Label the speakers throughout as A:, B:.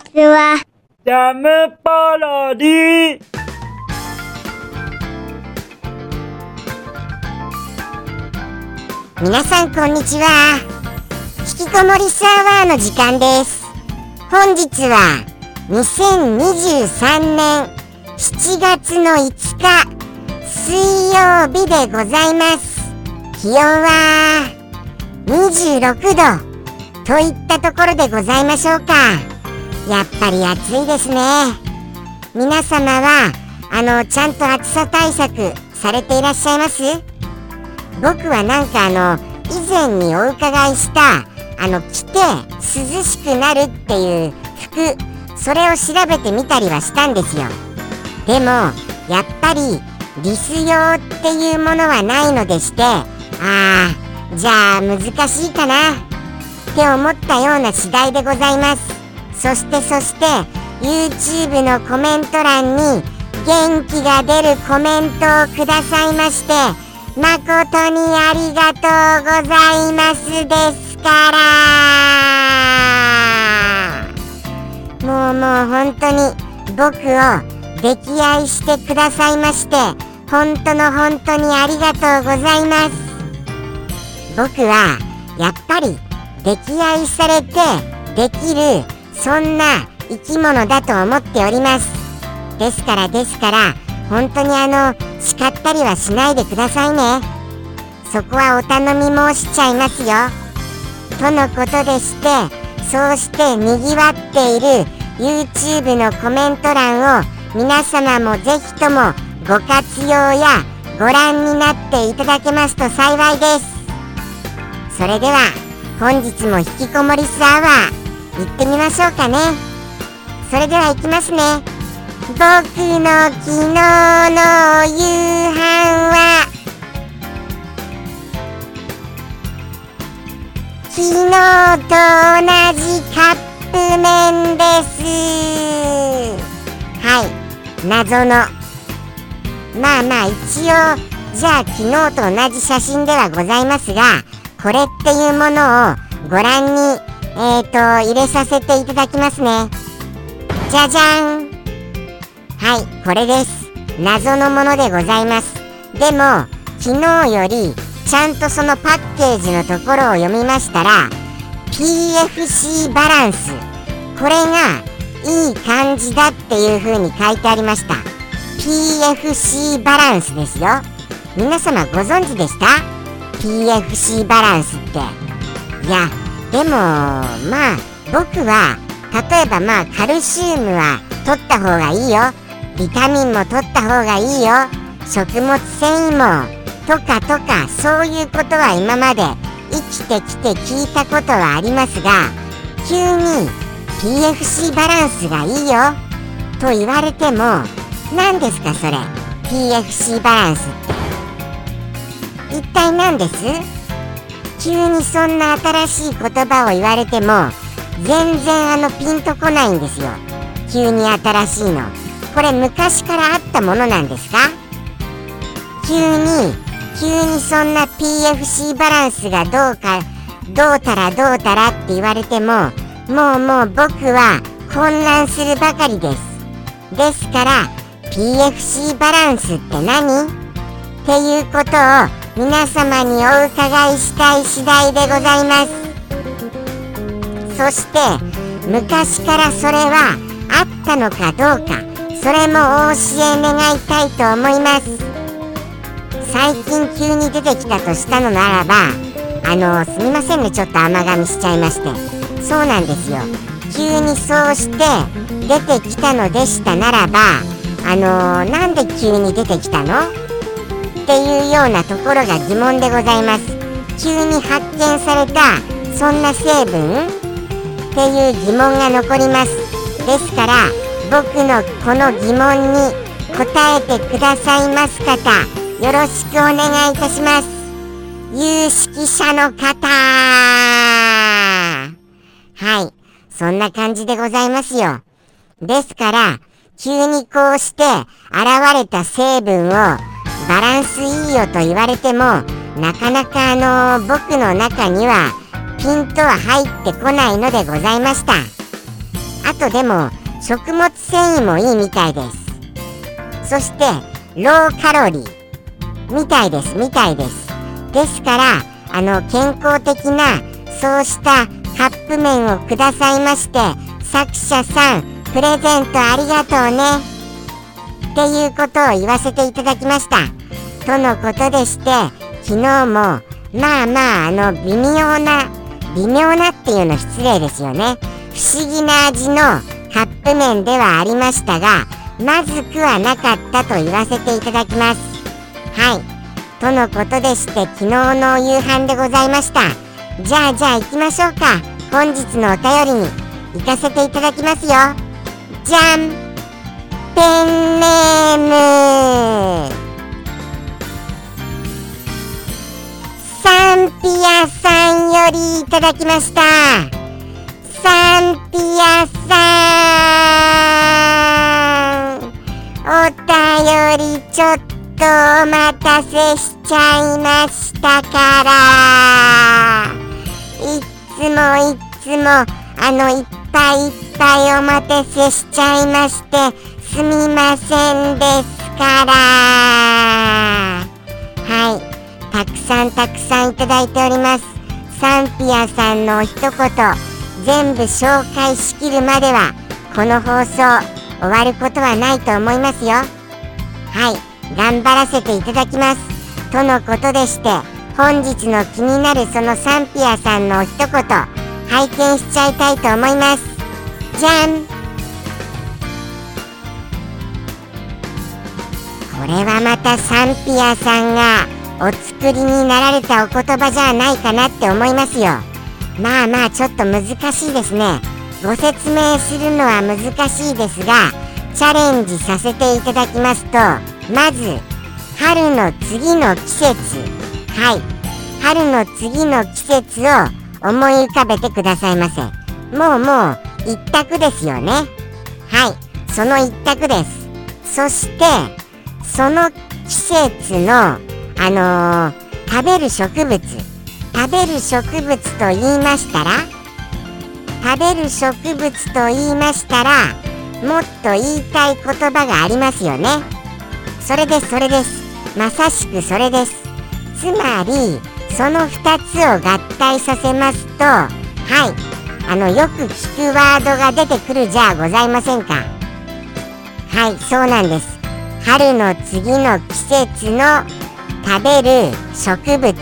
A: ちは。
B: ジャムパロディ
C: 皆さんこんにちは。引きこもりサーバーの時間です。本日は2023年7月の5日水曜日でございます。気温は26度といったところでございましょうかやっぱり暑いですね。皆様はあのちゃんと暑さ対策されていらっしゃいます？僕はなんかあの以前にお伺いしたあの着て涼しくなるっていう服それを調べてみたりはしたんですよ。でもやっぱりリス用っていうものはないのでしてああじゃあ難しいかなって思ったような次第でございます。そしてそして YouTube のコメント欄に元気が出るコメントをくださいまして誠にありがとうございますですから。もうもう本当に僕を溺愛してくださいまして本当の本当にありがとうございます。僕はやっぱり溺愛されてできるそんな生き物だと思っております。ですからですから本当にあの叱ったりはしないでくださいね。そこはお頼み申しちゃいますよ。とのことでしてそうしてにぎわっている YouTube のコメント欄を皆様もぜひともご活用やご覧になっていただけますと幸いです。それでは本日も引きこもりスアワー。行ってみましょうかね。それでは行きますね。僕の昨日の夕飯は昨日と同じカップ麺です。はい。謎の。まあまあ一応じゃあ昨日と同じ写真ではございますがこれっていうものをご覧にえーと入れさせていただきますね。じゃじゃん。はいこれです。謎のものでございます。でも昨日よりちゃんとそのパッケージのところを読みましたら PFC バランス。これがいい感じだっていう風に書いてありました。PFC バランスですよ。皆様ご存知でした？PFC バランスって。いやでもまあ僕は例えばまあカルシウムは取った方がいいよ。ビタミンも取った方がいいよ。食物繊維もとかとかそういうことは今まで生きてきて聞いたことはありますが急に PFC バランスがいいよ。と言われても何ですかそれ？PFC バランスって。一体何です？急にそんな新しい言葉を言われても全然あのピンとこないんですよ。急に新しいの。これ昔からあったものなんですか？急に急にそんな PFC バランスがどうかどうたらどうたらって言われてももうもう僕は混乱するばかりです。ですから PFC バランスって何？っていうことを皆様にお伺いしたい次第でございます。そして昔からそれはあったのかどうかそれもお教え願いたいと思います。最近急に出てきたとしたのならばあのすみませんねちょっと甘噛みしちゃいまして。そうなんですよ。急にそうして出てきたのでしたならばあのー、なんで急に出てきたの？っていうようなところが疑問でございます。急に発見されたそんな成分？っていう疑問が残ります。ですから僕のこの疑問に答えてくださいます方よろしくお願いいたします。有識者の方。はい。そんな感じでございますよ。ですから急にこうして現れた成分をバランスいいよと言われてもなかなかあの僕の中にはピンとは入ってこないのでございました。あとでも食物繊維もいいみたいです。そしてローカロリー。みたいですみたいです。ですからあの健康的なそうしたカップ麺をくださいまして作者さんプレゼントありがとうね。っていうことを言わせていただきました。とのことでして昨日もまあまああの微妙な微妙なっていうの失礼ですよね。不思議な味のカップ麺ではありましたがまずくはなかったと言わせていただきます。はい。とのことでして昨日の夕飯でございました。じゃあじゃあ行きましょうか。本日のお便りに行かせていただきますよ。じゃん。ペンネーム。サンピアさんよりいただきました。サンピアさんお便りちょっとお待たせしちゃいましたから。いつもいつもあのいっぱいいっぱいお待たせしちゃいましてすみませんですから。たくさんたくさんいただいております。サンピアさんの一言全部紹介しきるまではこの放送終わることはないと思いますよ。はい。頑張らせていただきます。とのことでして本日の気になるそのサンピアさんの一言拝見しちゃいたいと思います。じゃん。これはまたサンピアさんがお作りになられたお言葉じゃないかなって思いますよ。まあまあちょっと難しいですね。ご説明するのは難しいですがチャレンジさせていただきますとまず春の次の季節。はい。春の次の季節を思い浮かべてくださいませ。もうもう一択ですよね。はい。その一択です。そしてその季節のあのー、食べる植物食べる植物と言いましたら食べる植物と言いましたらもっと言いたい言葉がありますよね。それですそれです。まさしくそれです。つまりその2つを合体させますとはい。あのよく聞くワードが出てくるじゃございませんか。はいそうなんです。春の次の季節の食べる植物。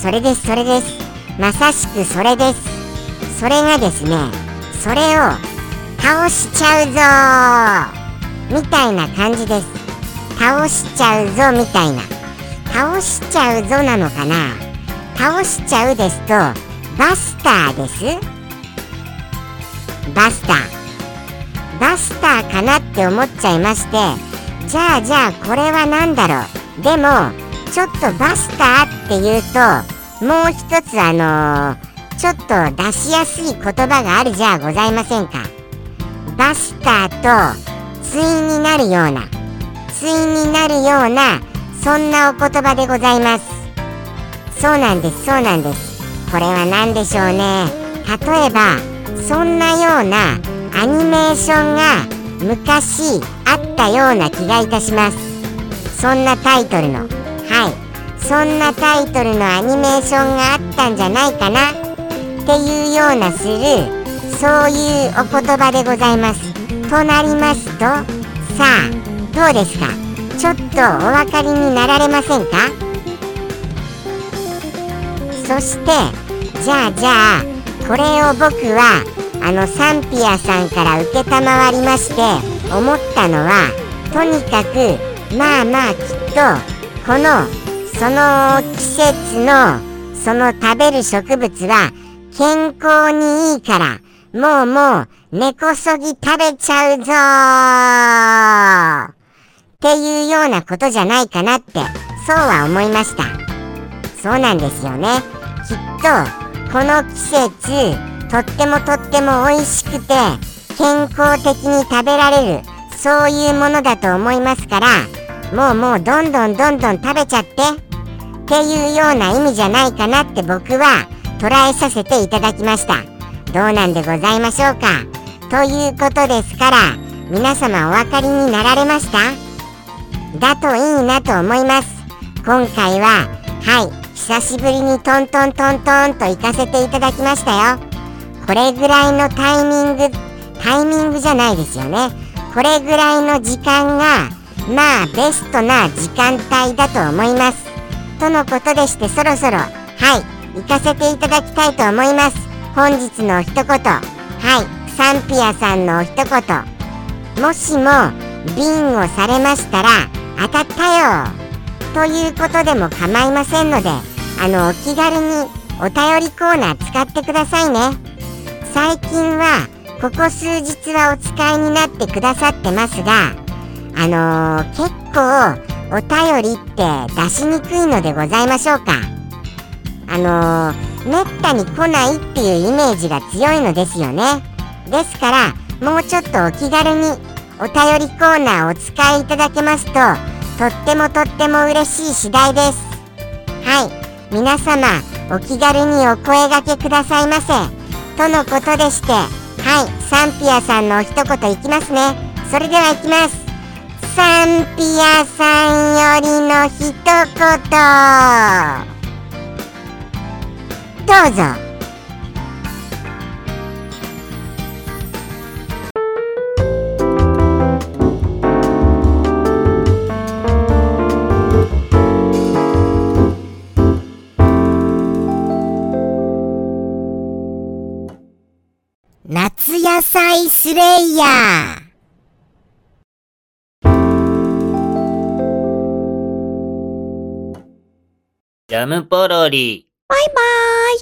C: それですそれです。まさしくそれです。それがですねそれを倒しちゃうぞ。みたいな感じです。倒しちゃうぞみたいな。倒しちゃうぞなのかな。倒しちゃうですとバスターです？バスター。バスターかなって思っちゃいましてじゃあじゃあこれは何だろう？でもちょっとバスターっていうともう一つあのー、ちょっと出しやすい言葉があるじゃございませんか。バスターと対になるような対になるようなそんなお言葉でございます。そうなんですそうなんです。これは何でしょうね。例えばそんなようなアニメーションが昔あったような気がいたします。そんなタイトルの。はい。そんなタイトルのアニメーションがあったんじゃないかな。っていうようなするそういうお言葉でございます。となりますとさあどうですか？ちょっとお分かりになられませんか？そしてじゃあじゃあこれを僕はあのサンピアさんから承りまして思ったのはとにかくまあまあきっとこのその季節のその食べる植物は健康にいいからもうもう根こそぎ食べちゃうぞっていうようなことじゃないかなってそうは思いました。そうなんですよね。きっとこの季節とってもとっても美味しくて健康的に食べられるそういうものだと思いますからもうもうどんどんどんどん食べちゃってっていうような意味じゃないかなって僕は捉えさせていただきました。どうなんでございましょうか。ということですから皆様お分かりになられました？だといいなと思います。今回ははい久しぶりにトントントントンと行かせていただきましたよ。これぐらいのタイミングタイミングじゃないですよね。これぐらいの時間がまあベストな時間帯だと思います。とのことでしてそろそろはい行かせていただきたいと思います。本日の一言。はいサンピアさんの一言もしもビンをされましたら当たったよ。ということでも構いませんのであのお気軽にお便りコーナー使ってくださいね。最近はここ数日はお使いになってくださってますがあのー、結構お便りって出しにくいのでございましょうか。あのー、めったに来ないっていうイメージが強いのですよね。ですからもうちょっとお気軽にお便りコーナーお使いいただけますととってもとっても嬉しい次第です。はい。皆様お気軽にお声がけくださいませ。とのことでしてはいサンピアさんの一言いきますね。それではいきます。サンピアさんよりの一言。どうぞ。レイヤー
B: ジャムポロリ。
C: バイバーイ